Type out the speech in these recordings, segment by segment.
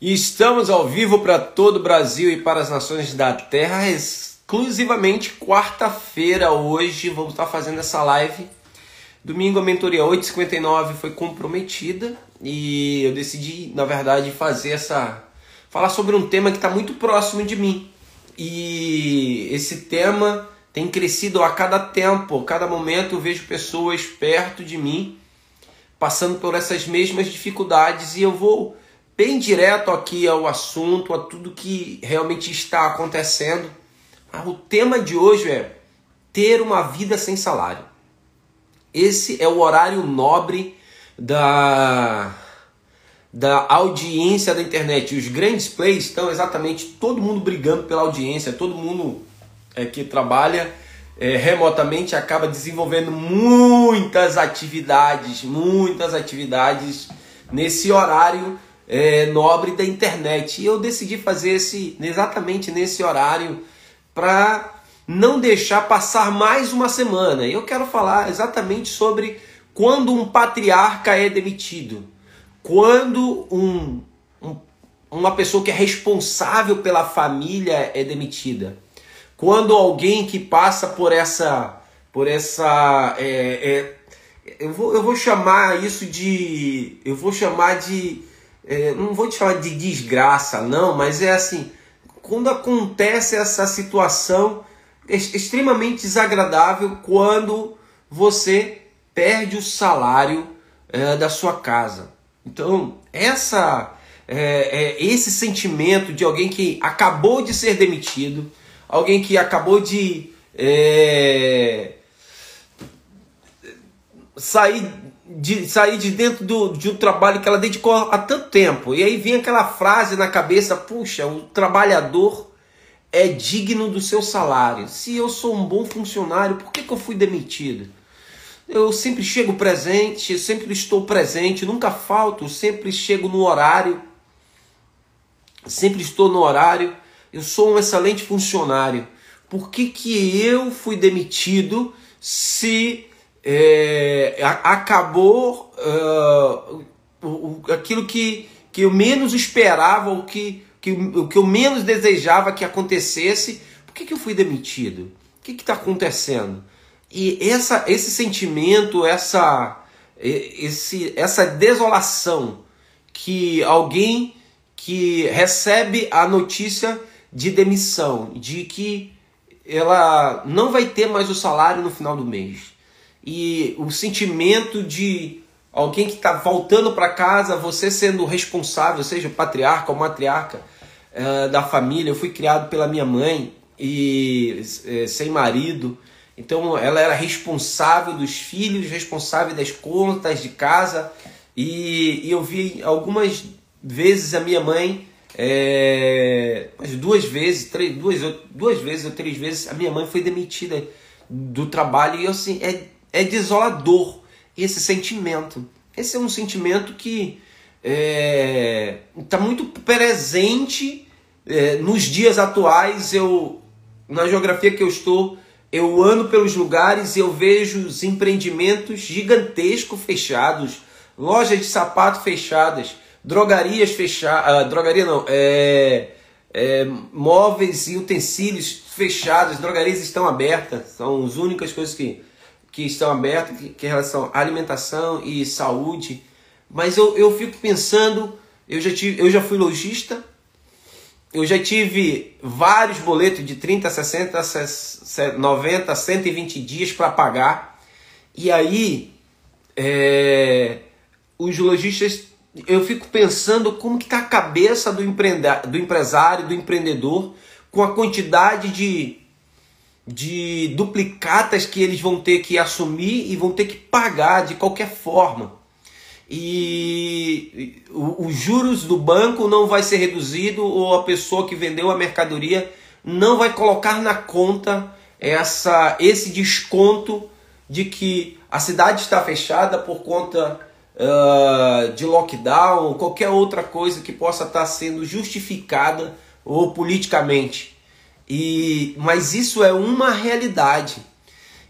E estamos ao vivo para todo o Brasil e para as nações da Terra, exclusivamente quarta-feira hoje. Vamos estar fazendo essa live. Domingo a mentoria 859 foi comprometida e eu decidi, na verdade, fazer essa. falar sobre um tema que está muito próximo de mim. E esse tema tem crescido a cada tempo, a cada momento eu vejo pessoas perto de mim passando por essas mesmas dificuldades e eu vou bem direto aqui ao assunto, a tudo que realmente está acontecendo. Ah, o tema de hoje é ter uma vida sem salário. Esse é o horário nobre da, da audiência da internet. Os grandes plays estão exatamente todo mundo brigando pela audiência, todo mundo é, que trabalha é, remotamente acaba desenvolvendo muitas atividades, muitas atividades nesse horário é, nobre da internet. E eu decidi fazer esse exatamente nesse horário para não deixar passar mais uma semana. Eu quero falar exatamente sobre quando um patriarca é demitido, quando um, um, uma pessoa que é responsável pela família é demitida, quando alguém que passa por essa por essa é, é, eu, vou, eu vou chamar isso de eu vou chamar de é, não vou te falar de desgraça, não, mas é assim, quando acontece essa situação extremamente desagradável quando você perde o salário é, da sua casa. Então, essa é, é, esse sentimento de alguém que acabou de ser demitido, alguém que acabou de é, sair de sair de dentro do, de um trabalho que ela dedicou há tanto tempo. E aí vem aquela frase na cabeça: puxa, o trabalhador é digno do seu salário. Se eu sou um bom funcionário, por que, que eu fui demitido? Eu sempre chego presente, sempre estou presente, nunca falto, sempre chego no horário, sempre estou no horário. Eu sou um excelente funcionário. Por que, que eu fui demitido se é, acabou uh, aquilo que, que eu menos esperava, o que, que, o que eu menos desejava que acontecesse. Por que, que eu fui demitido? O que está acontecendo? E essa, esse sentimento, essa, esse, essa desolação que alguém que recebe a notícia de demissão, de que ela não vai ter mais o salário no final do mês e o sentimento de alguém que está voltando para casa, você sendo responsável, seja o patriarca ou matriarca uh, da família. Eu fui criado pela minha mãe e uh, sem marido, então ela era responsável dos filhos, responsável das contas de casa. E, e eu vi algumas vezes a minha mãe, é, duas vezes, três, duas, duas vezes ou três vezes, a minha mãe foi demitida do trabalho e eu assim, é é desolador esse sentimento. Esse é um sentimento que está é, tá muito presente é, nos dias atuais. Eu na geografia que eu estou, eu ando pelos lugares e eu vejo os empreendimentos gigantescos fechados, lojas de sapato fechadas, drogarias fechadas, uh, drogaria não, é, é, móveis e utensílios fechados, drogarias estão abertas, são as únicas coisas que que estão abertos, que, que em relação à alimentação e saúde. Mas eu, eu fico pensando, eu já, tive, eu já fui lojista, eu já tive vários boletos de 30, 60, 90, 120 dias para pagar. E aí, é, os lojistas, eu fico pensando como que está a cabeça do, do empresário, do empreendedor, com a quantidade de de duplicatas que eles vão ter que assumir e vão ter que pagar de qualquer forma. E os juros do banco não vai ser reduzido ou a pessoa que vendeu a mercadoria não vai colocar na conta essa esse desconto de que a cidade está fechada por conta uh, de lockdown ou qualquer outra coisa que possa estar sendo justificada ou politicamente. E, mas isso é uma realidade.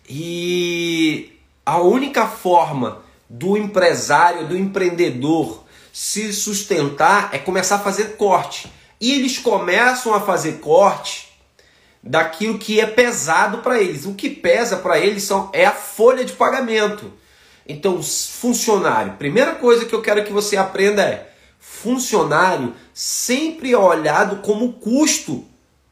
E a única forma do empresário, do empreendedor se sustentar é começar a fazer corte. E eles começam a fazer corte daquilo que é pesado para eles. O que pesa para eles são, é a folha de pagamento. Então, funcionário, primeira coisa que eu quero que você aprenda é: funcionário sempre é olhado como custo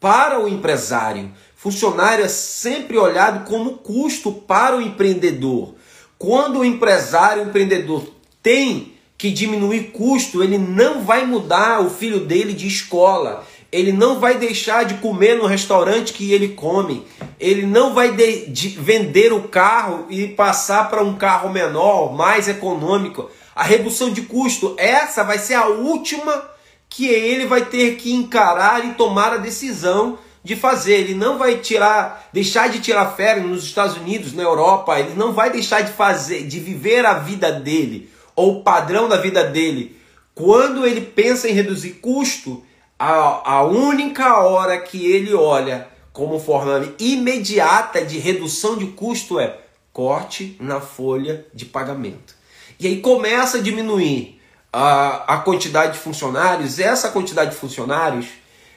para o empresário. Funcionário é sempre olhado como custo para o empreendedor. Quando o empresário, o empreendedor tem que diminuir custo, ele não vai mudar o filho dele de escola. Ele não vai deixar de comer no restaurante que ele come. Ele não vai de, de vender o carro e passar para um carro menor, mais econômico. A redução de custo, essa vai ser a última que ele vai ter que encarar e tomar a decisão de fazer. Ele não vai tirar, deixar de tirar férias nos Estados Unidos, na Europa. Ele não vai deixar de fazer, de viver a vida dele ou o padrão da vida dele. Quando ele pensa em reduzir custo, a, a única hora que ele olha como forma imediata de redução de custo é corte na folha de pagamento. E aí começa a diminuir a, a quantidade de funcionários. Essa quantidade de funcionários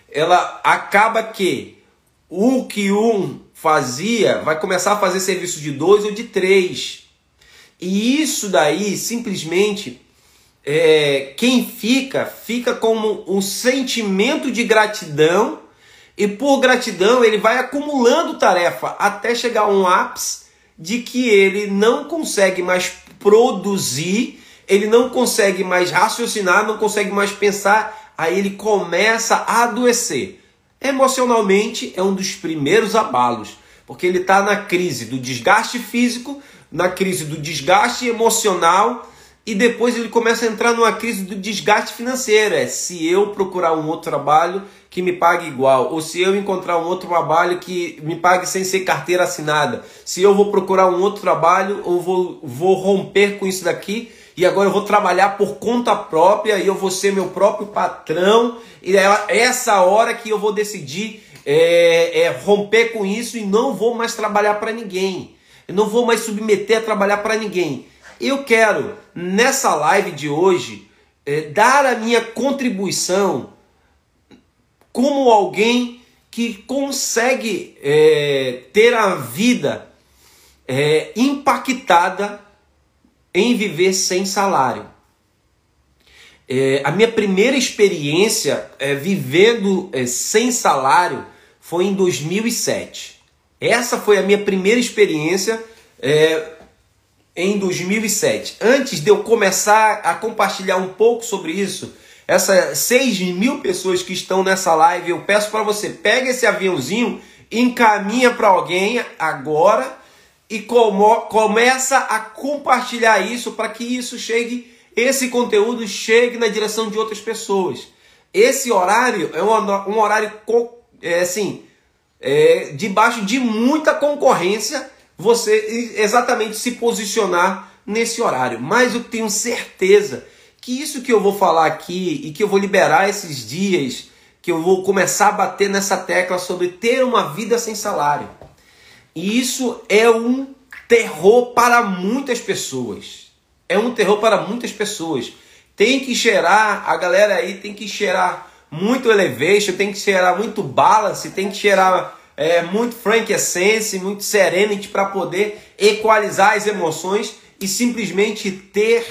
ela acaba que o que um fazia vai começar a fazer serviço de dois ou de três. E isso daí simplesmente é, quem fica, fica como um sentimento de gratidão, e por gratidão ele vai acumulando tarefa até chegar a um ápice de que ele não consegue mais produzir, ele não consegue mais raciocinar, não consegue mais pensar aí ele começa a adoecer. Emocionalmente é um dos primeiros abalos, porque ele está na crise do desgaste físico, na crise do desgaste emocional e depois ele começa a entrar numa crise do desgaste financeiro. É se eu procurar um outro trabalho que me pague igual, ou se eu encontrar um outro trabalho que me pague sem ser carteira assinada, se eu vou procurar um outro trabalho ou vou, vou romper com isso daqui e agora eu vou trabalhar por conta própria e eu vou ser meu próprio patrão. E é essa hora que eu vou decidir é, é romper com isso e não vou mais trabalhar para ninguém. Eu não vou mais submeter a trabalhar para ninguém. Eu quero, nessa live de hoje, é, dar a minha contribuição como alguém que consegue é, ter a vida é, impactada em viver sem salário. É, a minha primeira experiência é, vivendo é, sem salário foi em 2007. Essa foi a minha primeira experiência é, em 2007. Antes de eu começar a compartilhar um pouco sobre isso, essas 6 mil pessoas que estão nessa live, eu peço para você, pega esse aviãozinho, encaminha para alguém agora e como, começa a compartilhar isso para que isso chegue, esse conteúdo chegue na direção de outras pessoas. Esse horário é um, um horário é, assim, é, debaixo de muita concorrência, você exatamente se posicionar nesse horário. Mas eu tenho certeza que isso que eu vou falar aqui e que eu vou liberar esses dias, que eu vou começar a bater nessa tecla sobre ter uma vida sem salário e isso é um terror para muitas pessoas. É um terror para muitas pessoas. Tem que cheirar, a galera aí tem que cheirar muito elevation, tem que cheirar muito balance, tem que cheirar é, muito frank essence, muito serenity para poder equalizar as emoções e simplesmente ter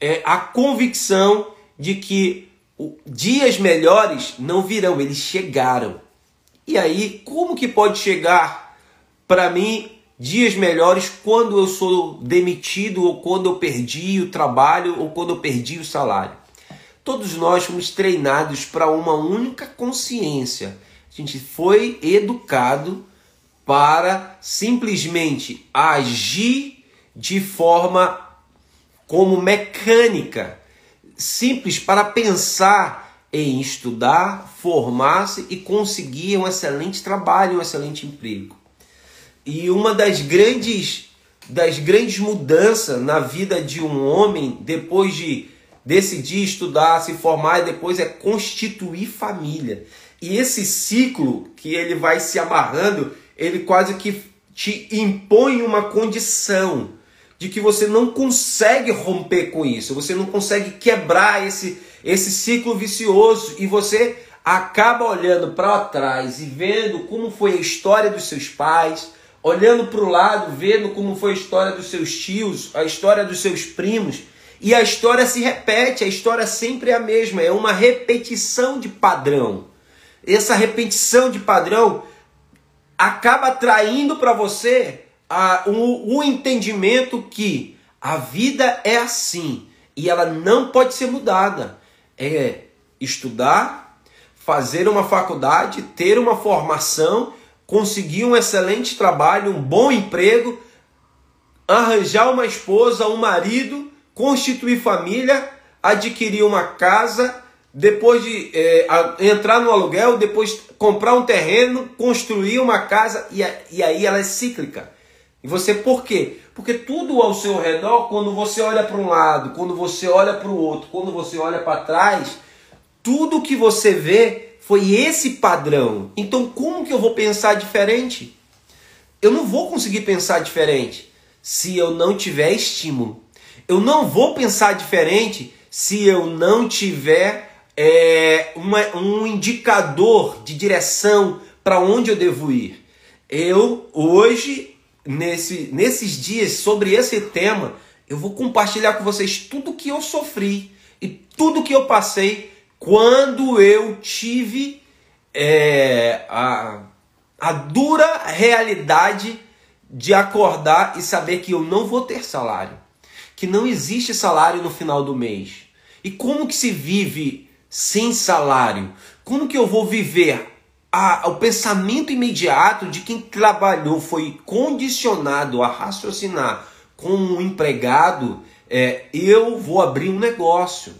é, a convicção de que dias melhores não virão, eles chegaram. E aí, como que pode chegar para mim, dias melhores quando eu sou demitido ou quando eu perdi o trabalho ou quando eu perdi o salário. Todos nós fomos treinados para uma única consciência. A gente foi educado para simplesmente agir de forma como mecânica, simples para pensar em estudar, formar-se e conseguir um excelente trabalho, um excelente emprego. E uma das grandes das grandes mudanças na vida de um homem depois de decidir estudar, se formar e depois é constituir família. E esse ciclo que ele vai se amarrando, ele quase que te impõe uma condição. de que você não consegue romper com isso, você não consegue quebrar esse, esse ciclo vicioso e você acaba olhando para trás e vendo como foi a história dos seus pais, olhando para o lado, vendo como foi a história dos seus tios, a história dos seus primos, e a história se repete, a história sempre é a mesma, é uma repetição de padrão. Essa repetição de padrão acaba traindo para você o, o entendimento que a vida é assim e ela não pode ser mudada. É estudar, fazer uma faculdade, ter uma formação, conseguir um excelente trabalho, um bom emprego, arranjar uma esposa, um marido, constituir família, adquirir uma casa, depois de é, entrar no aluguel, depois comprar um terreno, construir uma casa e, e aí ela é cíclica. E você por quê? Porque tudo ao seu redor, quando você olha para um lado, quando você olha para o outro, quando você olha para trás, tudo que você vê foi esse padrão. Então, como que eu vou pensar diferente? Eu não vou conseguir pensar diferente se eu não tiver estímulo. Eu não vou pensar diferente se eu não tiver é, uma, um indicador de direção para onde eu devo ir. Eu hoje nesse, nesses dias sobre esse tema, eu vou compartilhar com vocês tudo que eu sofri e tudo que eu passei quando eu tive é, a, a dura realidade de acordar e saber que eu não vou ter salário, que não existe salário no final do mês. E como que se vive sem salário? Como que eu vou viver a, o pensamento imediato de quem trabalhou foi condicionado a raciocinar com um empregado, é, eu vou abrir um negócio.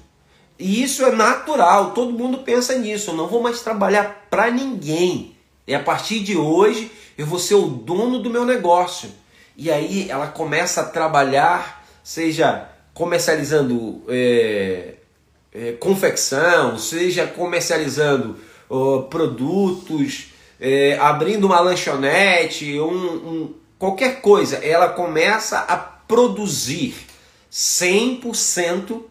E isso é natural, todo mundo pensa nisso. Eu não vou mais trabalhar para ninguém. E a partir de hoje eu vou ser o dono do meu negócio. E aí ela começa a trabalhar, seja comercializando é, é, confecção, seja comercializando produtos, é, abrindo uma lanchonete, um, um, qualquer coisa, ela começa a produzir 100%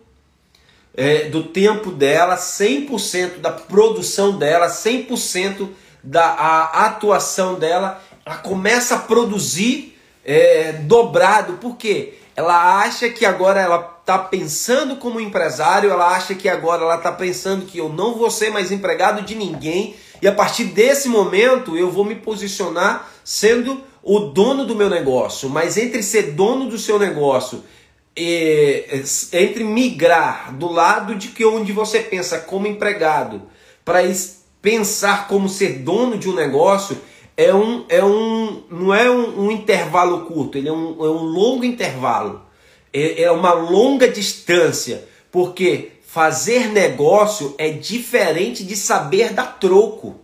é, do tempo dela, 100% da produção dela, 100% da atuação dela, ela começa a produzir é, dobrado, por quê? Ela acha que agora ela está pensando como empresário, ela acha que agora ela está pensando que eu não vou ser mais empregado de ninguém e a partir desse momento eu vou me posicionar sendo o dono do meu negócio. Mas entre ser dono do seu negócio e entre migrar do lado de que onde você pensa como empregado para pensar como ser dono de um negócio é um, é um não é um, um intervalo curto, ele é um, é um longo intervalo. É, é uma longa distância, porque fazer negócio é diferente de saber dar troco.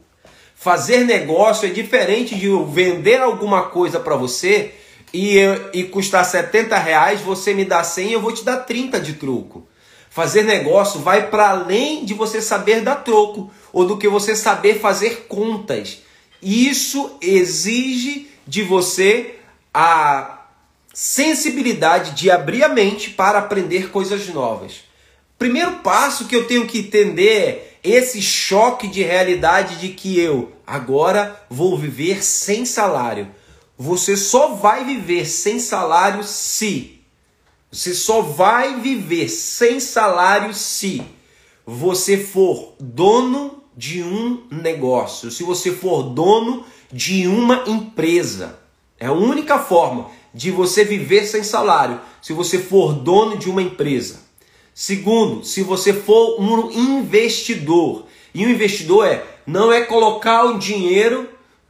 Fazer negócio é diferente de vender alguma coisa para você e, e custar 70 reais, você me dá 100 eu vou te dar 30 de troco. Fazer negócio vai para além de você saber dar troco ou do que você saber fazer contas. Isso exige de você a sensibilidade de abrir a mente para aprender coisas novas. Primeiro passo que eu tenho que entender é esse choque de realidade de que eu agora vou viver sem salário. Você só vai viver sem salário se você só vai viver sem salário se você for dono de um negócio, se você for dono de uma empresa. É a única forma de você viver sem salário se você for dono de uma empresa. Segundo, se você for um investidor. E o um investidor é não é colocar o dinheiro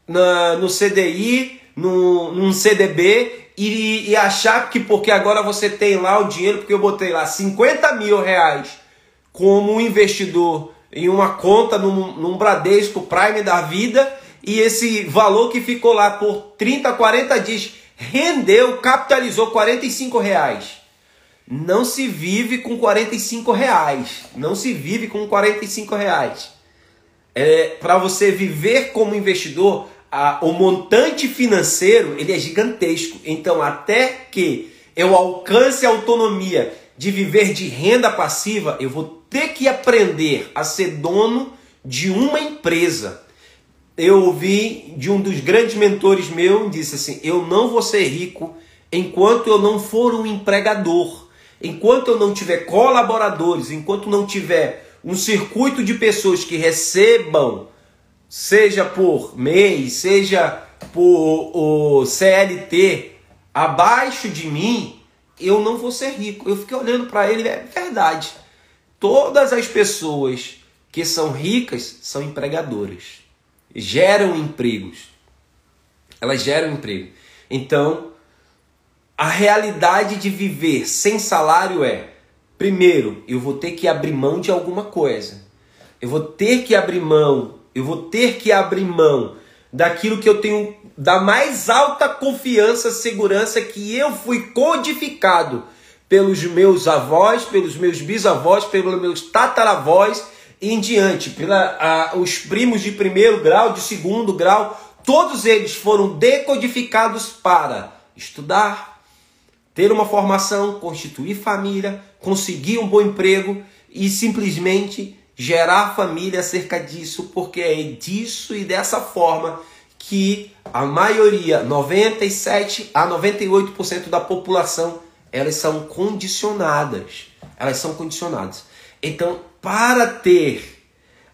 na, no CDI, no, num CDB e, e, achar que porque agora você tem lá o dinheiro, porque eu botei lá 50 mil reais como investidor em uma conta num, num Bradesco Prime da vida e esse valor que ficou lá por 30, 40 dias rendeu, capitalizou 45 reais. Não se vive com 45 reais. Não se vive com 45 reais. É, Para você viver como investidor, a, o montante financeiro ele é gigantesco. Então, até que eu alcance a autonomia de viver de renda passiva, eu vou ter que aprender a ser dono de uma empresa. Eu ouvi de um dos grandes mentores meu, disse assim: "Eu não vou ser rico enquanto eu não for um empregador, enquanto eu não tiver colaboradores, enquanto não tiver um circuito de pessoas que recebam, seja por mês, seja por o CLT, abaixo de mim, eu não vou ser rico. Eu fiquei olhando para ele, é verdade. Todas as pessoas que são ricas são empregadoras, geram empregos. Elas geram emprego. Então, a realidade de viver sem salário é: primeiro, eu vou ter que abrir mão de alguma coisa. Eu vou ter que abrir mão, eu vou ter que abrir mão daquilo que eu tenho da mais alta confiança, segurança que eu fui codificado pelos meus avós, pelos meus bisavós, pelos meus tataravós e em diante, pela, a, os primos de primeiro grau, de segundo grau, todos eles foram decodificados para estudar, ter uma formação, constituir família, conseguir um bom emprego e simplesmente gerar família acerca disso, porque é disso e dessa forma que a maioria, 97 a 98% da população, elas são condicionadas. Elas são condicionadas. Então, para ter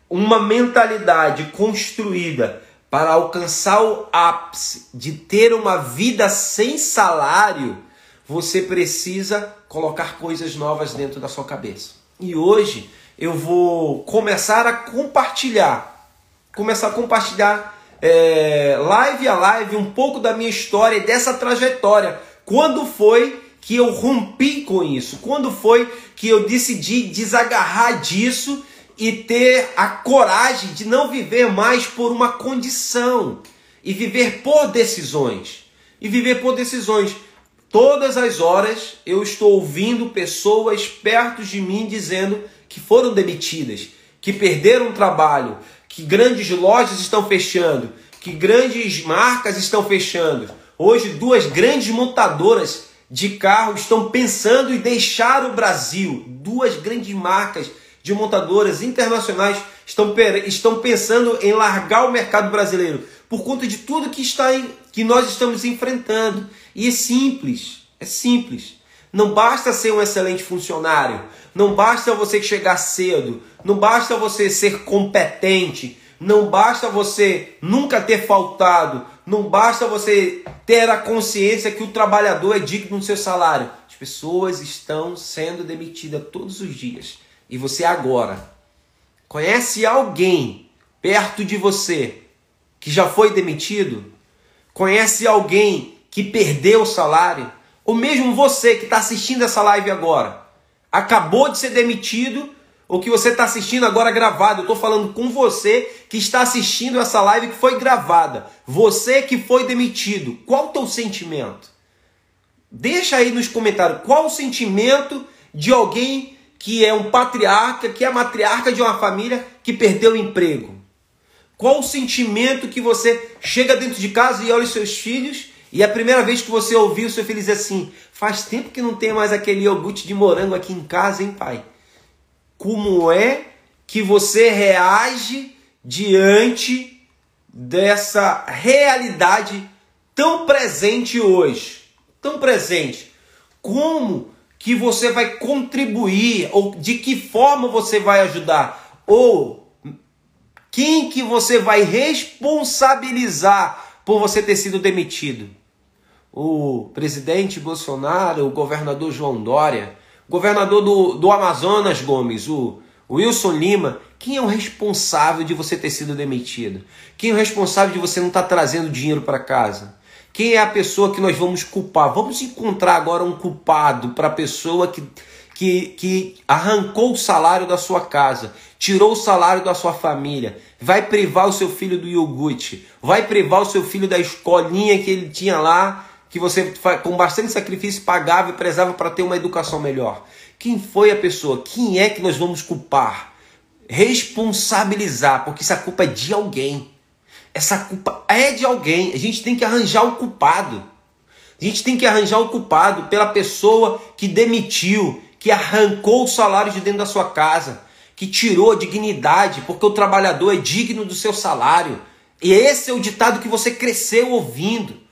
uma mentalidade construída para alcançar o ápice de ter uma vida sem salário, você precisa colocar coisas novas dentro da sua cabeça. E hoje eu vou começar a compartilhar, começar a compartilhar é, live a live um pouco da minha história e dessa trajetória. Quando foi que eu rompi com isso? Quando foi que eu decidi desagarrar disso e ter a coragem de não viver mais por uma condição e viver por decisões? E viver por decisões. Todas as horas eu estou ouvindo pessoas perto de mim dizendo que foram demitidas, que perderam o trabalho, que grandes lojas estão fechando, que grandes marcas estão fechando. Hoje, duas grandes montadoras de carro estão pensando em deixar o Brasil. Duas grandes marcas de montadoras internacionais estão, estão pensando em largar o mercado brasileiro por conta de tudo que, está em, que nós estamos enfrentando. E é simples, é simples. Não basta ser um excelente funcionário, não basta você chegar cedo, não basta você ser competente, não basta você nunca ter faltado, não basta você ter a consciência que o trabalhador é digno do seu salário. As pessoas estão sendo demitidas todos os dias. E você agora conhece alguém perto de você que já foi demitido? Conhece alguém que perdeu o salário? Ou mesmo você que está assistindo essa live agora, acabou de ser demitido, ou que você está assistindo agora gravado. Eu estou falando com você que está assistindo essa live que foi gravada. Você que foi demitido. Qual o teu sentimento? Deixa aí nos comentários qual o sentimento de alguém que é um patriarca, que é matriarca de uma família que perdeu o emprego. Qual o sentimento que você chega dentro de casa e olha os seus filhos e a primeira vez que você ouviu o seu filho dizer assim: faz tempo que não tem mais aquele iogurte de morango aqui em casa, hein, pai? Como é que você reage diante dessa realidade tão presente hoje? Tão presente. Como que você vai contribuir ou de que forma você vai ajudar? Ou quem que você vai responsabilizar por você ter sido demitido? O presidente Bolsonaro, o governador João Dória, o governador do, do Amazonas, Gomes, o, Wilson Lima, quem é o responsável de você ter sido demitido? Quem é o responsável de você não estar tá trazendo dinheiro para casa? Quem é a pessoa que nós vamos culpar? Vamos encontrar agora um culpado para a pessoa que, que, que arrancou o salário da sua casa, tirou o salário da sua família, vai privar o seu filho do iogurte, vai privar o seu filho da escolinha que ele tinha lá que você com bastante sacrifício pagava e prezava para ter uma educação melhor. Quem foi a pessoa? Quem é que nós vamos culpar? Responsabilizar, porque essa culpa é de alguém. Essa culpa é de alguém. A gente tem que arranjar o culpado. A gente tem que arranjar o culpado pela pessoa que demitiu, que arrancou o salário de dentro da sua casa, que tirou a dignidade, porque o trabalhador é digno do seu salário. E esse é o ditado que você cresceu ouvindo.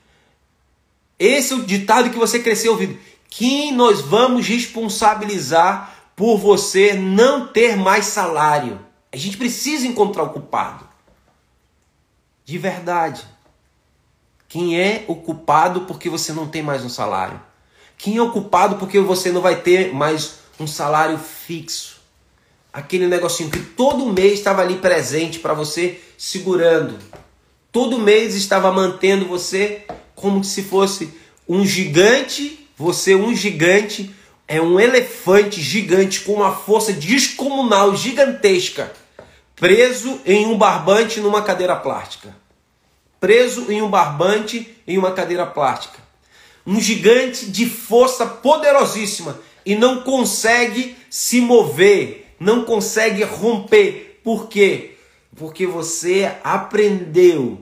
Esse é o ditado que você cresceu ouvindo. Quem nós vamos responsabilizar por você não ter mais salário? A gente precisa encontrar o culpado. De verdade. Quem é o culpado porque você não tem mais um salário? Quem é o culpado porque você não vai ter mais um salário fixo? Aquele negocinho que todo mês estava ali presente para você, segurando. Todo mês estava mantendo você como se fosse um gigante, você um gigante, é um elefante gigante com uma força descomunal, gigantesca, preso em um barbante numa cadeira plástica. Preso em um barbante em uma cadeira plástica. Um gigante de força poderosíssima e não consegue se mover, não consegue romper. Por quê? Porque você aprendeu,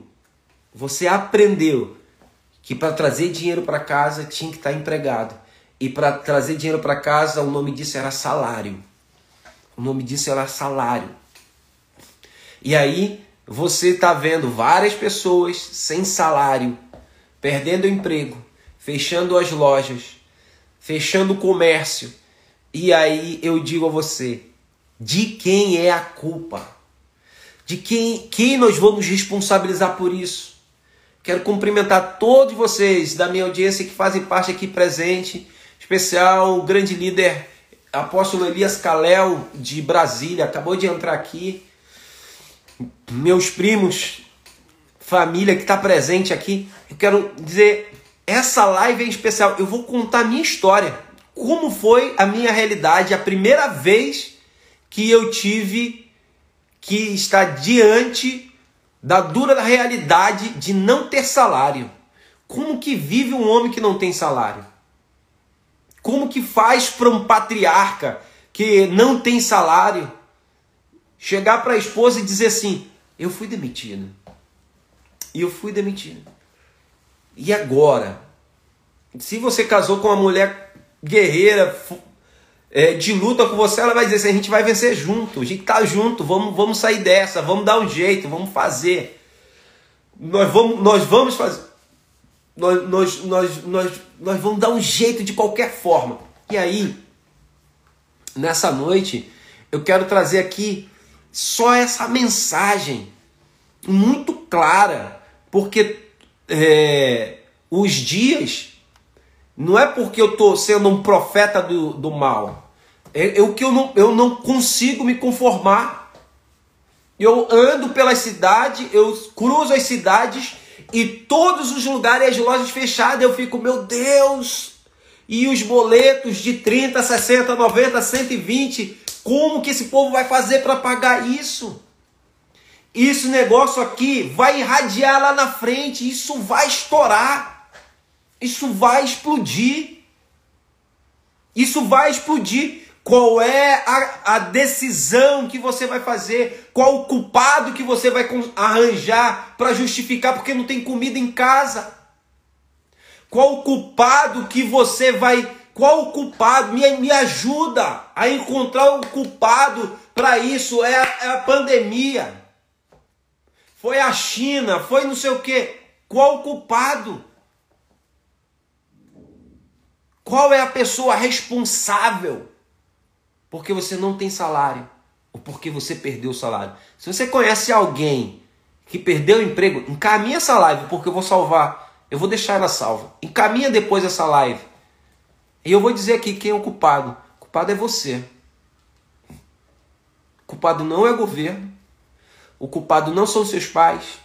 você aprendeu que para trazer dinheiro para casa tinha que estar empregado. E para trazer dinheiro para casa, o nome disso era salário. O nome disso era salário. E aí você está vendo várias pessoas sem salário, perdendo o emprego, fechando as lojas, fechando o comércio. E aí eu digo a você, de quem é a culpa? De quem, quem nós vamos responsabilizar por isso? Quero cumprimentar todos vocês da minha audiência que fazem parte aqui presente especial o grande líder apóstolo Elias Calel de Brasília, acabou de entrar aqui. Meus primos, família que está presente aqui, eu quero dizer, essa live é especial. Eu vou contar minha história. Como foi a minha realidade, a primeira vez que eu tive que estar diante da dura realidade de não ter salário. Como que vive um homem que não tem salário? Como que faz para um patriarca que não tem salário chegar para a esposa e dizer assim: Eu fui demitido. E eu fui demitido. E agora? Se você casou com uma mulher guerreira, é, de luta com você, ela vai dizer assim: a gente vai vencer junto, a gente tá junto, vamos, vamos sair dessa, vamos dar um jeito, vamos fazer. Nós vamos, nós vamos fazer nós, nós, nós, nós, nós vamos dar um jeito de qualquer forma. E aí, nessa noite, eu quero trazer aqui só essa mensagem muito clara, porque é, os dias não é porque eu estou sendo um profeta do, do mal, é, é o que eu não, eu não consigo me conformar. Eu ando pela cidade, eu cruzo as cidades e todos os lugares as lojas fechadas, eu fico, meu Deus! E os boletos de 30, 60, 90, 120, como que esse povo vai fazer para pagar isso? Esse negócio aqui vai irradiar lá na frente, isso vai estourar. Isso vai explodir. Isso vai explodir. Qual é a, a, decisão que você vai fazer? Qual o culpado que você vai arranjar para justificar porque não tem comida em casa? Qual o culpado que você vai. Qual o culpado? Me, me ajuda a encontrar o culpado para isso. É a, é a pandemia. Foi a China, foi não sei o que. Qual o culpado? Qual é a pessoa responsável? porque você não tem salário ou porque você perdeu o salário. Se você conhece alguém que perdeu o emprego, encaminha essa live porque eu vou salvar. Eu vou deixar ela salva. Encaminha depois essa live. E eu vou dizer aqui quem é o culpado. O culpado é você. O culpado não é o governo. O culpado não são seus pais.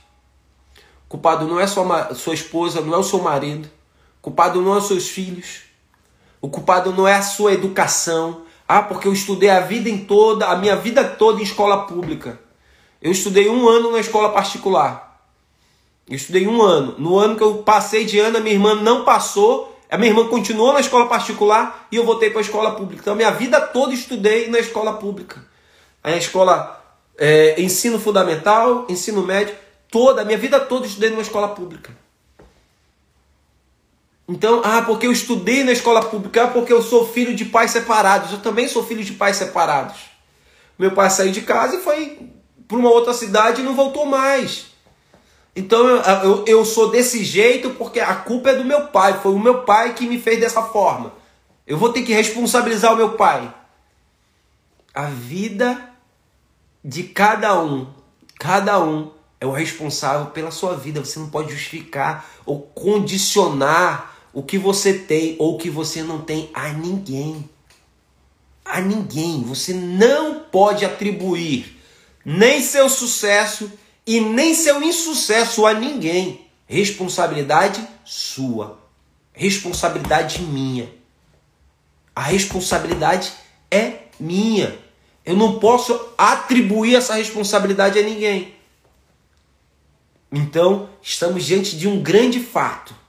O culpado não é sua, sua esposa, não é o seu marido. O culpado não os seus filhos. O culpado não é a sua educação. Ah, porque eu estudei a vida em toda, a minha vida toda em escola pública. Eu estudei um ano na escola particular. Eu estudei um ano. No ano que eu passei de ano, a minha irmã não passou. A minha irmã continuou na escola particular e eu voltei para a escola pública. Então, a minha vida toda estudei na escola pública. A escola é, ensino fundamental, ensino médio, toda, a minha vida toda estudei numa escola pública. Então, ah, porque eu estudei na escola pública, ah, porque eu sou filho de pais separados. Eu também sou filho de pais separados. Meu pai saiu de casa e foi para uma outra cidade e não voltou mais. Então eu, eu, eu, sou desse jeito porque a culpa é do meu pai. Foi o meu pai que me fez dessa forma. Eu vou ter que responsabilizar o meu pai. A vida de cada um, cada um é o responsável pela sua vida. Você não pode justificar ou condicionar o que você tem ou o que você não tem a ninguém. A ninguém. Você não pode atribuir nem seu sucesso e nem seu insucesso a ninguém. Responsabilidade sua. Responsabilidade minha. A responsabilidade é minha. Eu não posso atribuir essa responsabilidade a ninguém. Então, estamos diante de um grande fato.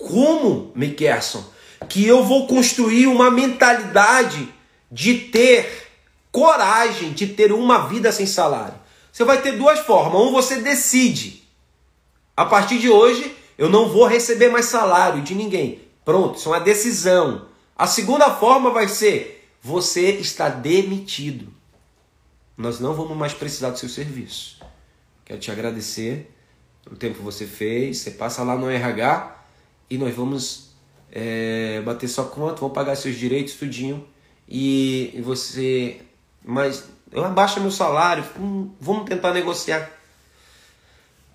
Como, Mickerson, que eu vou construir uma mentalidade de ter coragem de ter uma vida sem salário? Você vai ter duas formas. Um, você decide. A partir de hoje, eu não vou receber mais salário de ninguém. Pronto, isso é uma decisão. A segunda forma vai ser: você está demitido. Nós não vamos mais precisar do seu serviço. Quero te agradecer o tempo que você fez. Você passa lá no RH e nós vamos é, bater sua conta, vamos pagar seus direitos, tudinho. E, você. Mas eu abaixo meu salário, hum, vamos tentar negociar.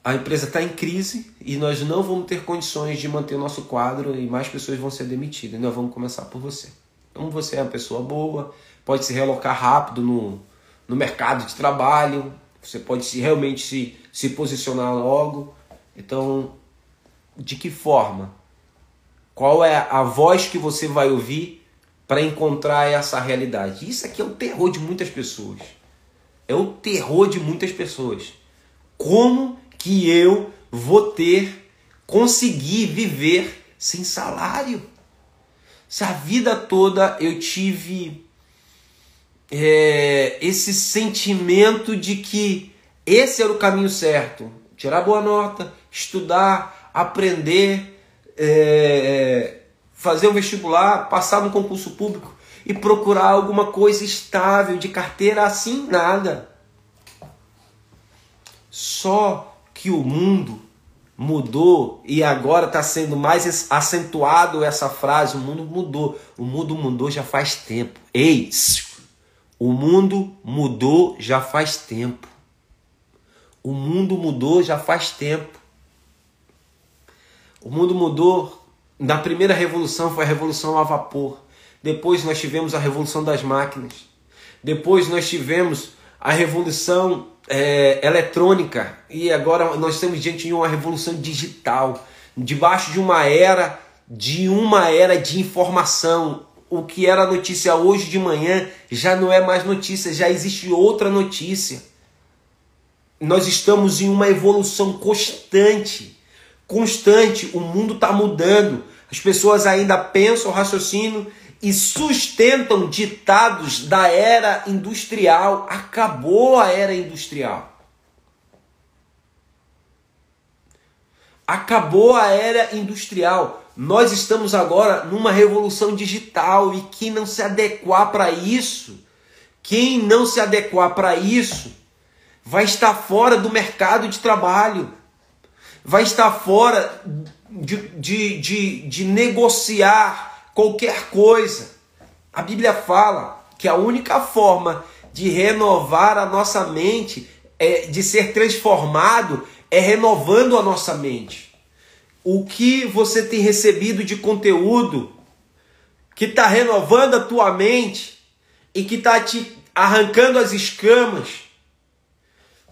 A empresa está em crise e nós não vamos ter condições de manter o nosso quadro e mais pessoas vão ser demitidas. Nós vamos começar por você. Então você é uma pessoa boa, pode se relocar rápido no, no mercado de trabalho, você pode se, realmente se, se posicionar logo. Então, de que forma? Qual é a voz que você vai ouvir para encontrar essa realidade. Isso aqui é o terror de muitas pessoas. É o terror de muitas pessoas. Como que eu vou ter, conseguir viver sem salário? Se a vida toda eu tive é, esse sentimento de que esse era o caminho certo, tirar boa nota, estudar, aprender, é, fazer um vestibular, passar no concurso público e procurar alguma coisa estável de carteira assinada. Só que o mundo mudou e agora está sendo mais acentuado essa frase: o mundo mudou. O mundo mudou já faz tempo. Ei, o mundo mudou já faz tempo. O mundo mudou já faz tempo. O mundo mudou na primeira revolução foi a revolução a vapor. Depois nós tivemos a revolução das máquinas. Depois nós tivemos a revolução é, eletrônica. E agora nós estamos diante de uma revolução digital. Debaixo de uma era, de uma era de informação. O que era notícia hoje de manhã já não é mais notícia, já existe outra notícia. Nós estamos em uma evolução constante constante, o mundo está mudando. As pessoas ainda pensam, raciocinam e sustentam ditados da era industrial. Acabou a era industrial. Acabou a era industrial. Nós estamos agora numa revolução digital e quem não se adequar para isso, quem não se adequar para isso, vai estar fora do mercado de trabalho vai estar fora de, de, de, de negociar qualquer coisa. A Bíblia fala que a única forma de renovar a nossa mente, é, de ser transformado, é renovando a nossa mente. O que você tem recebido de conteúdo que está renovando a tua mente e que está te arrancando as escamas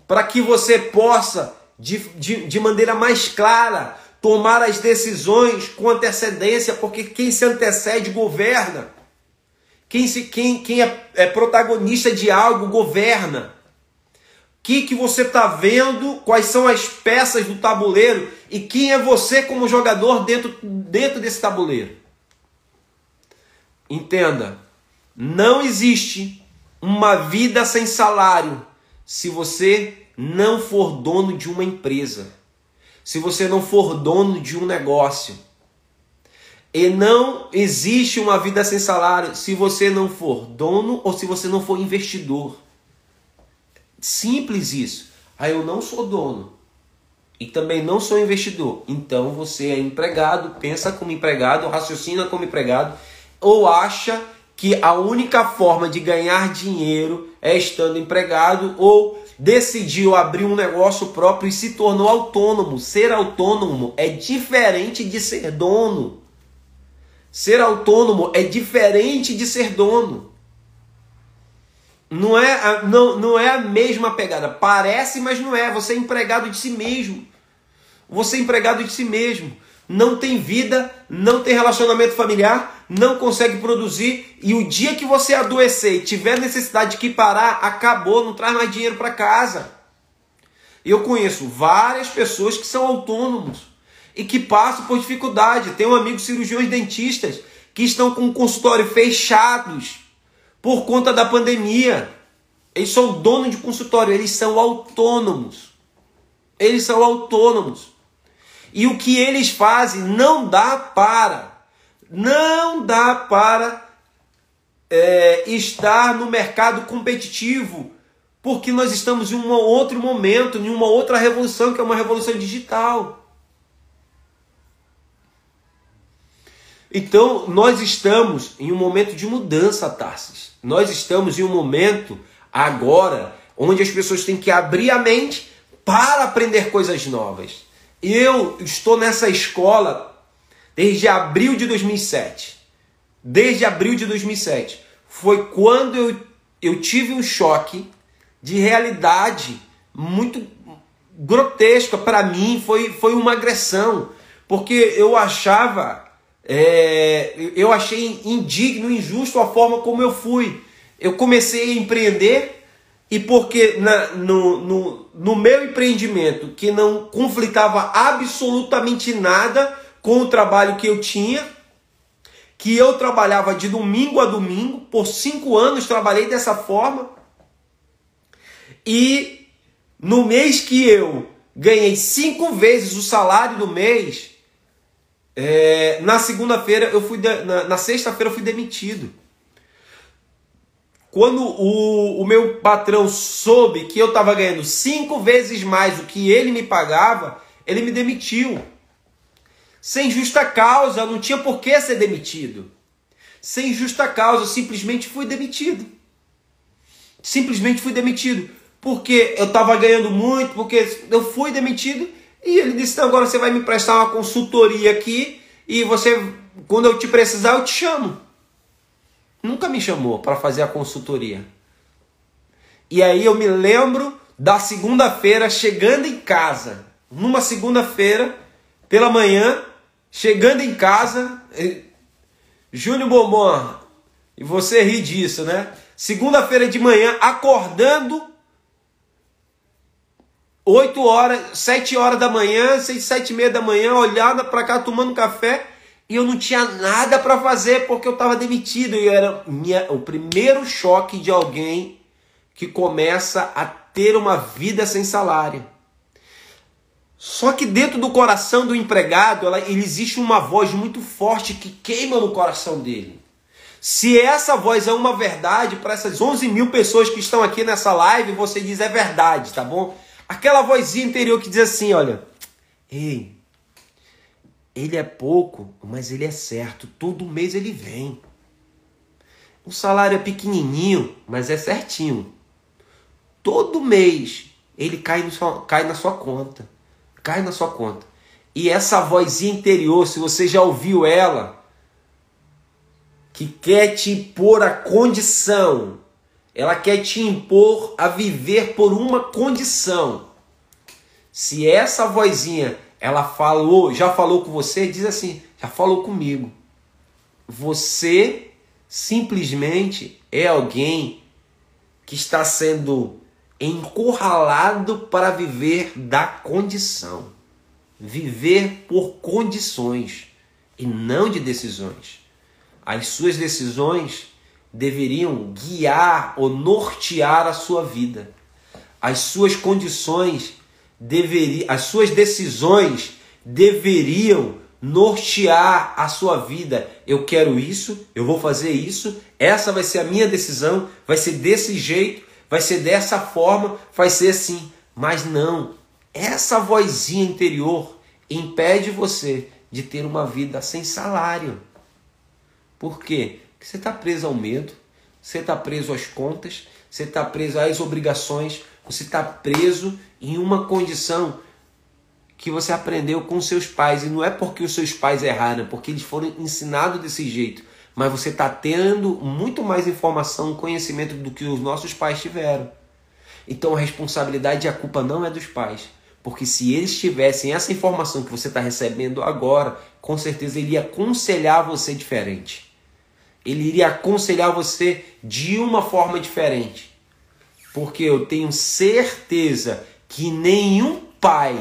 para que você possa de, de, de maneira mais clara, tomar as decisões com antecedência, porque quem se antecede governa. Quem, se, quem, quem é, é protagonista de algo governa. O que, que você está vendo? Quais são as peças do tabuleiro? E quem é você como jogador dentro, dentro desse tabuleiro? Entenda, não existe uma vida sem salário se você não for dono de uma empresa, se você não for dono de um negócio, E não existe uma vida sem salário se você não for dono ou se você não for investidor. Simples isso. Aí eu não sou dono e também não sou investidor. Então você é empregado, pensa como empregado, raciocina como empregado ou acha que a única forma de ganhar dinheiro é estando empregado ou decidiu abrir um negócio próprio e se tornou autônomo. Ser autônomo é diferente de ser dono. Ser autônomo é diferente de ser dono. Não é, a, não, não é a mesma pegada. Parece, mas não é. Você é empregado de si mesmo. Você é empregado de si mesmo. Não tem vida, não tem relacionamento familiar, não consegue produzir. E o dia que você adoecer e tiver necessidade de parar, acabou, não traz mais dinheiro para casa. Eu conheço várias pessoas que são autônomos e que passam por dificuldade. Tenho amigos cirurgiões dentistas que estão com o consultório fechados por conta da pandemia. Eles são donos de consultório, eles são autônomos. Eles são autônomos. E o que eles fazem não dá para, não dá para é, estar no mercado competitivo, porque nós estamos em um outro momento, em uma outra revolução, que é uma revolução digital. Então, nós estamos em um momento de mudança, Tarsis. Nós estamos em um momento agora onde as pessoas têm que abrir a mente para aprender coisas novas. Eu estou nessa escola desde abril de 2007. Desde abril de 2007. Foi quando eu, eu tive um choque de realidade muito grotesca para mim. Foi, foi uma agressão. Porque eu achava é, eu achei indigno, injusto a forma como eu fui. Eu comecei a empreender e porque na, no, no, no meu empreendimento, que não conflitava absolutamente nada com o trabalho que eu tinha, que eu trabalhava de domingo a domingo, por cinco anos trabalhei dessa forma, e no mês que eu ganhei cinco vezes o salário do mês, é, na segunda-feira eu fui de, na, na sexta-feira eu fui demitido. Quando o, o meu patrão soube que eu estava ganhando cinco vezes mais do que ele me pagava, ele me demitiu. Sem justa causa, não tinha por que ser demitido. Sem justa causa, simplesmente fui demitido. Simplesmente fui demitido. Porque eu estava ganhando muito, porque eu fui demitido e ele disse: então, agora você vai me prestar uma consultoria aqui e você, quando eu te precisar, eu te chamo. Nunca me chamou para fazer a consultoria. E aí eu me lembro da segunda-feira chegando em casa, numa segunda-feira pela manhã, chegando em casa, Júnior Bombom, e você ri disso, né? Segunda-feira de manhã, acordando 8 horas, 7 horas da manhã, 6, 7 e meia da manhã, olhando para cá tomando café e eu não tinha nada para fazer porque eu estava demitido e era minha, o primeiro choque de alguém que começa a ter uma vida sem salário. Só que dentro do coração do empregado, ela, existe uma voz muito forte que queima no coração dele. Se essa voz é uma verdade para essas 11 mil pessoas que estão aqui nessa live, você diz é verdade, tá bom? Aquela vozinha interior que diz assim: olha, ei, ele é pouco, mas ele é certo. Todo mês ele vem. O salário é pequenininho, mas é certinho. Todo mês ele cai, no cai na sua conta. Cai na sua conta. E essa vozinha interior, se você já ouviu ela, que quer te impor a condição ela quer te impor a viver por uma condição. Se essa vozinha, ela falou, já falou com você, diz assim, já falou comigo. Você simplesmente é alguém que está sendo encurralado para viver da condição. Viver por condições e não de decisões. As suas decisões deveriam guiar ou nortear a sua vida. As suas condições deveriam, as suas decisões deveriam nortear a sua vida. Eu quero isso, eu vou fazer isso, essa vai ser a minha decisão, vai ser desse jeito, vai ser dessa forma, vai ser assim. Mas não, essa vozinha interior impede você de ter uma vida sem salário. Por quê? Porque você está preso ao medo, você está preso às contas, você está preso às obrigações, você está preso em uma condição que você aprendeu com seus pais. E não é porque os seus pais erraram, é porque eles foram ensinados desse jeito. Mas você está tendo muito mais informação, conhecimento do que os nossos pais tiveram. Então a responsabilidade e a culpa não é dos pais. Porque se eles tivessem essa informação que você está recebendo agora, com certeza ele ia aconselhar você diferente. Ele iria aconselhar você de uma forma diferente. Porque eu tenho certeza que nenhum pai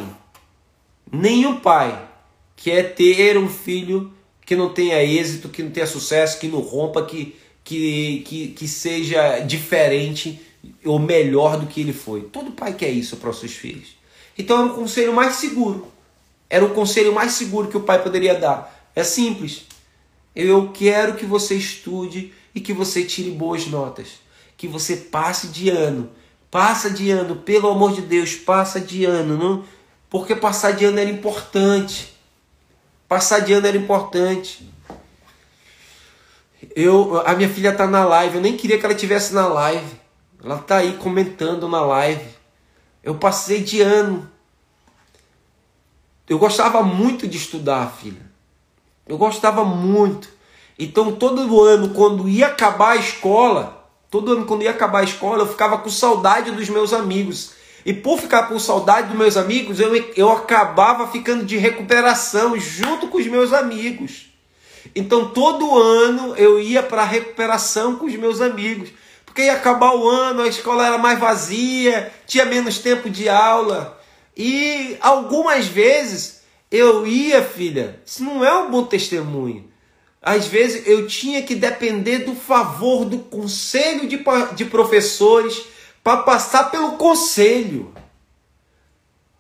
Nenhum pai quer ter um filho que não tenha êxito, que não tenha sucesso, que não rompa, que, que, que, que seja diferente ou melhor do que ele foi. Todo pai quer isso para os seus filhos. Então era o conselho mais seguro. Era o conselho mais seguro que o pai poderia dar. É simples. Eu quero que você estude e que você tire boas notas. Que você passe de ano. Passa de ano, pelo amor de Deus, passa de ano. Não, porque passar de ano era importante. Passar de ano era importante. Eu, a minha filha está na live, eu nem queria que ela tivesse na live. Ela está aí comentando na live. Eu passei de ano. Eu gostava muito de estudar, filha. Eu gostava muito. Então, todo ano, quando ia acabar a escola, todo ano, quando ia acabar a escola, eu ficava com saudade dos meus amigos. E por ficar com saudade dos meus amigos, eu, eu acabava ficando de recuperação junto com os meus amigos. Então todo ano eu ia para recuperação com os meus amigos. Porque ia acabar o ano, a escola era mais vazia, tinha menos tempo de aula. E algumas vezes eu ia, filha, isso não é um bom testemunho. Às vezes eu tinha que depender do favor do conselho de, de professores para passar pelo conselho.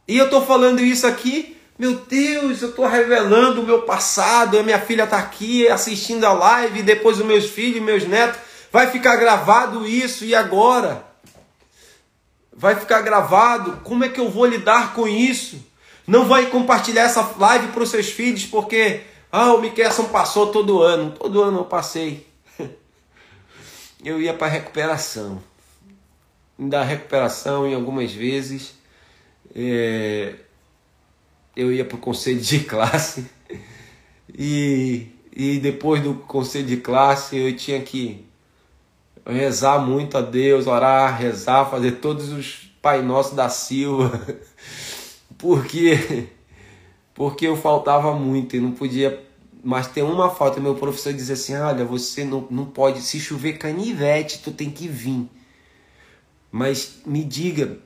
E eu estou falando isso aqui, meu Deus, eu estou revelando o meu passado. A minha filha está aqui assistindo a live, depois os meus filhos, meus netos. Vai ficar gravado isso e agora? Vai ficar gravado. Como é que eu vou lidar com isso? Não vai compartilhar essa live para os seus filhos porque ah, o Miquelson passou todo ano. Todo ano eu passei. Eu ia para recuperação da recuperação em algumas vezes. É, eu ia para o conselho de classe e, e depois do conselho de classe eu tinha que rezar muito a Deus, orar, rezar, fazer todos os Pai Nosso da Silva, porque porque eu faltava muito e não podia mas tem uma falta. Meu professor dizia assim: Olha, você não, não pode, se chover canivete, tu tem que vir. Mas me diga,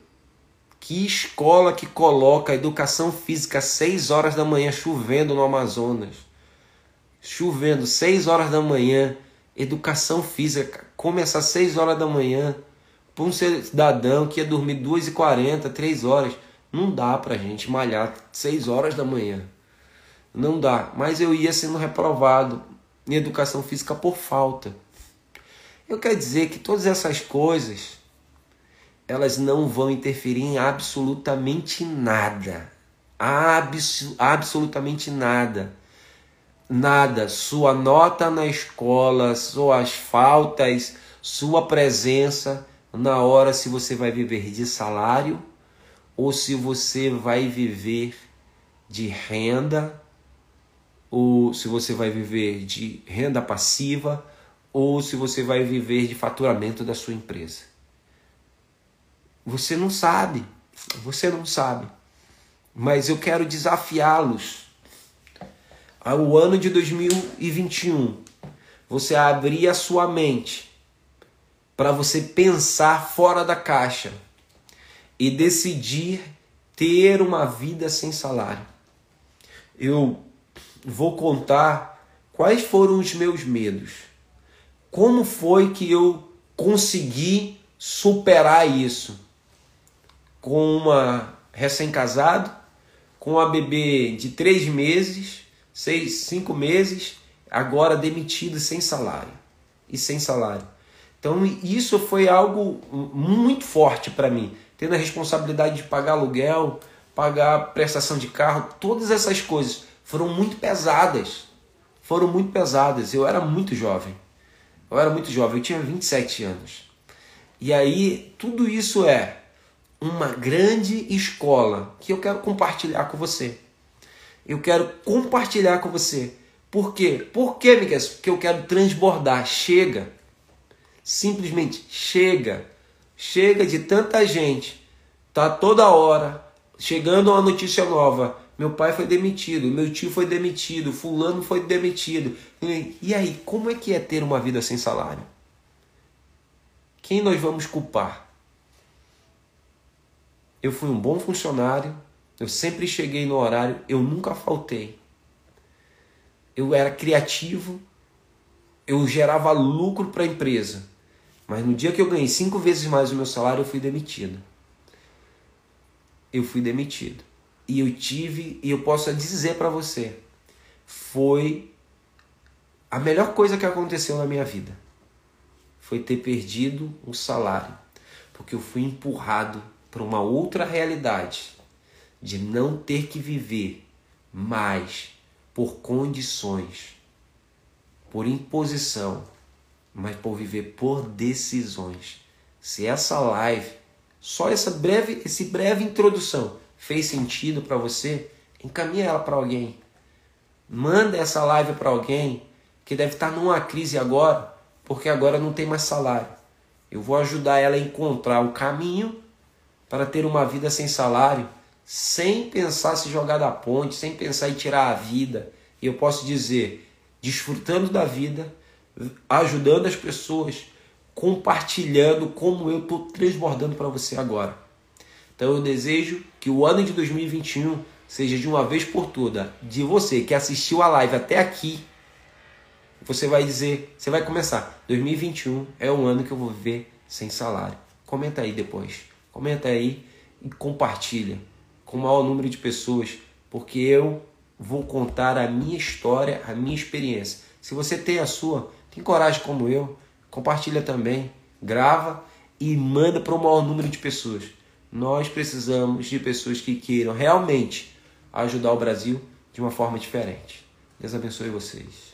que escola que coloca educação física às 6 horas da manhã chovendo no Amazonas? Chovendo, 6 horas da manhã, educação física, começar às 6 horas da manhã, para um cidadão que ia dormir 2 e 40 3 horas. Não dá para gente malhar 6 horas da manhã. Não dá. Mas eu ia sendo reprovado em educação física por falta. Eu quero dizer que todas essas coisas elas não vão interferir em absolutamente nada. Abs absolutamente nada. Nada. Sua nota na escola, suas faltas, sua presença na hora se você vai viver de salário ou se você vai viver de renda ou se você vai viver de renda passiva ou se você vai viver de faturamento da sua empresa. Você não sabe. Você não sabe. Mas eu quero desafiá-los ao ano de 2021. Você abrir a sua mente para você pensar fora da caixa e decidir ter uma vida sem salário. Eu vou contar quais foram os meus medos. Como foi que eu consegui superar isso? com uma recém-casado, com uma bebê de três meses, seis, cinco meses, agora demitido sem salário. E sem salário. Então isso foi algo muito forte para mim, tendo a responsabilidade de pagar aluguel, pagar prestação de carro, todas essas coisas foram muito pesadas. Foram muito pesadas. Eu era muito jovem. Eu era muito jovem, eu tinha 27 anos. E aí tudo isso é uma grande escola que eu quero compartilhar com você. Eu quero compartilhar com você. Por quê? Por quê, Miguel? Porque eu quero transbordar. Chega. Simplesmente chega. Chega de tanta gente. Tá toda hora chegando uma notícia nova. Meu pai foi demitido, meu tio foi demitido, fulano foi demitido. E aí, como é que é ter uma vida sem salário? Quem nós vamos culpar? Eu fui um bom funcionário, eu sempre cheguei no horário, eu nunca faltei. Eu era criativo, eu gerava lucro para a empresa. Mas no dia que eu ganhei cinco vezes mais o meu salário, eu fui demitido. Eu fui demitido. E eu tive, e eu posso dizer para você, foi a melhor coisa que aconteceu na minha vida. Foi ter perdido o salário. Porque eu fui empurrado para uma outra realidade de não ter que viver mais por condições, por imposição, mas por viver por decisões. Se essa live, só essa breve, esse breve introdução fez sentido para você, encaminha ela para alguém. Manda essa live para alguém que deve estar numa crise agora, porque agora não tem mais salário. Eu vou ajudar ela a encontrar o caminho para ter uma vida sem salário, sem pensar se jogar da ponte, sem pensar em tirar a vida. E eu posso dizer, desfrutando da vida, ajudando as pessoas, compartilhando como eu estou transbordando para você agora. Então eu desejo que o ano de 2021 seja de uma vez por toda de você que assistiu a live até aqui. Você vai dizer, você vai começar. 2021 é um ano que eu vou viver sem salário. Comenta aí depois. Comenta aí e compartilha com o maior número de pessoas, porque eu vou contar a minha história, a minha experiência. Se você tem a sua, tem coragem como eu, compartilha também, grava e manda para o maior número de pessoas. Nós precisamos de pessoas que queiram realmente ajudar o Brasil de uma forma diferente. Deus abençoe vocês.